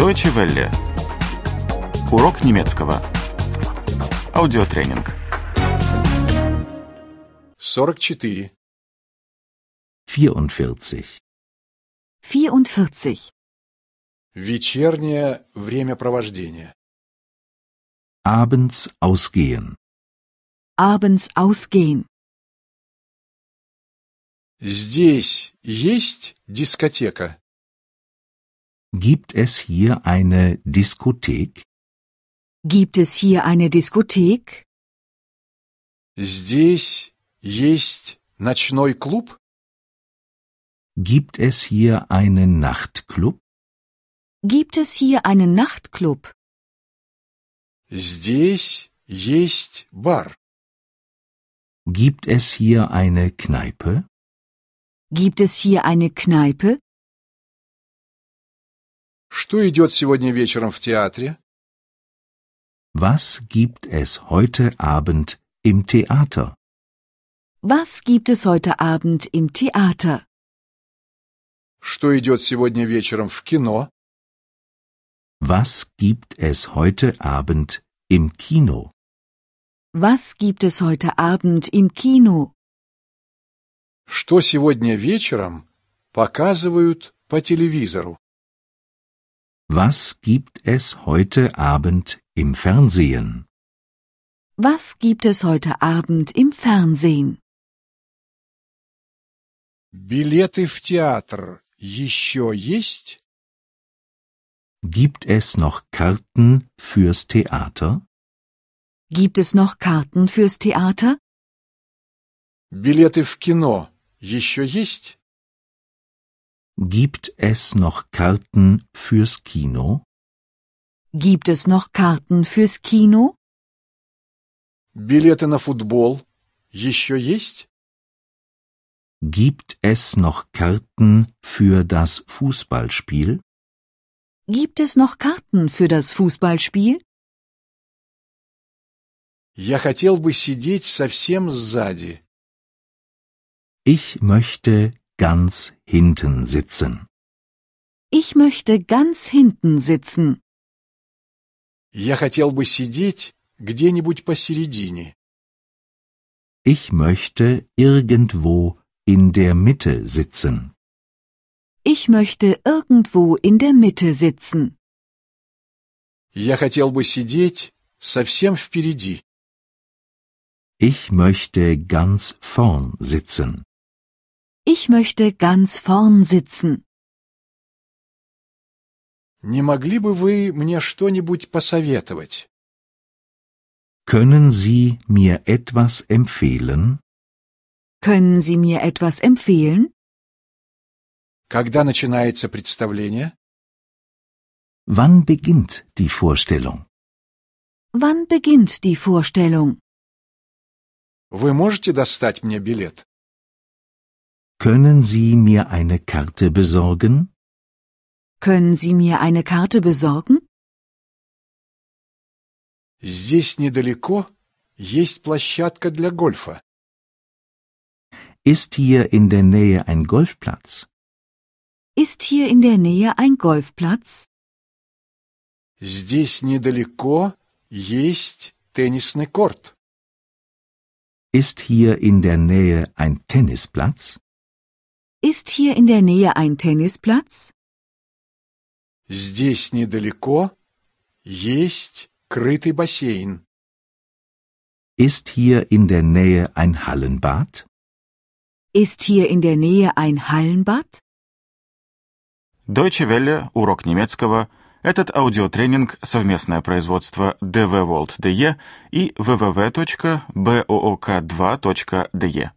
Deutsche Welle. Урок немецкого. Аудиотренинг. 44. 44. 44. Вечернее времяпровождение. Abends ausgehen. Abends ausgehen. Здесь есть дискотека? Gibt es hier eine Diskothek? Gibt es hier eine Diskothek? Здесь есть ночной клуб? Gibt es hier einen Nachtclub? Gibt es hier einen Nachtclub? Здесь есть бар. Gibt es hier eine Kneipe? Gibt es hier eine Kneipe? Что идет сегодня вечером в театре? Was gibt es heute Abend im Theater? Was gibt es heute Abend im Theater? Что идет сегодня вечером в кино? Was gibt es heute Abend im Kino? Was gibt es heute Abend im Kino? Что сегодня вечером показывают по телевизору? Was gibt es heute Abend im Fernsehen? Was gibt es heute Abend im Fernsehen? Билеты в театр еще есть? Gibt es noch Karten fürs Theater? Gibt es noch Karten fürs Theater? Билеты в кино еще есть? Gibt es noch Karten fürs Kino? Gibt es noch Karten fürs Kino? Билеты на футбол еще есть? Gibt es noch Karten für das Fußballspiel? Gibt es noch Karten für das Fußballspiel? Я хотел бы сидеть совсем сзади. Ich möchte ganz hinten sitzen. Ich möchte ganz hinten sitzen. Я хотел бы сидеть где-нибудь посередине. Ich möchte irgendwo in der Mitte sitzen. Ich möchte irgendwo in der Mitte sitzen. Я хотел бы сидеть совсем впереди. Ich möchte ganz vorn sitzen. Ich möchte ganz vorn sitzen. Не могли бы вы мне что-нибудь посоветовать? Können Sie mir etwas empfehlen? Können Sie mir etwas empfehlen? Когда начинается представление? Wann beginnt die Vorstellung? Wann beginnt die Vorstellung? Вы можете достать мне билет? Können Sie mir eine Karte besorgen? Können Sie mir eine Karte besorgen? Здесь недалеко есть площадка для гольфа. Ist hier in der Nähe ein Golfplatz? Ist hier in der Nähe ein Golfplatz? Здесь недалеко есть теннисный корт. Ist hier in der Nähe ein Tennisplatz? Ist hier in der Nähe ein Tennisplatz? Здесь недалеко есть крытый бассейн. Ist hier in der Nähe ein Hallenbad? Ist hier in der Nähe ein Hallenbad? Deutsche Welle. Урок немецкого. Этот аудиотренинг – совместное производство DW World DE и www.book2.de.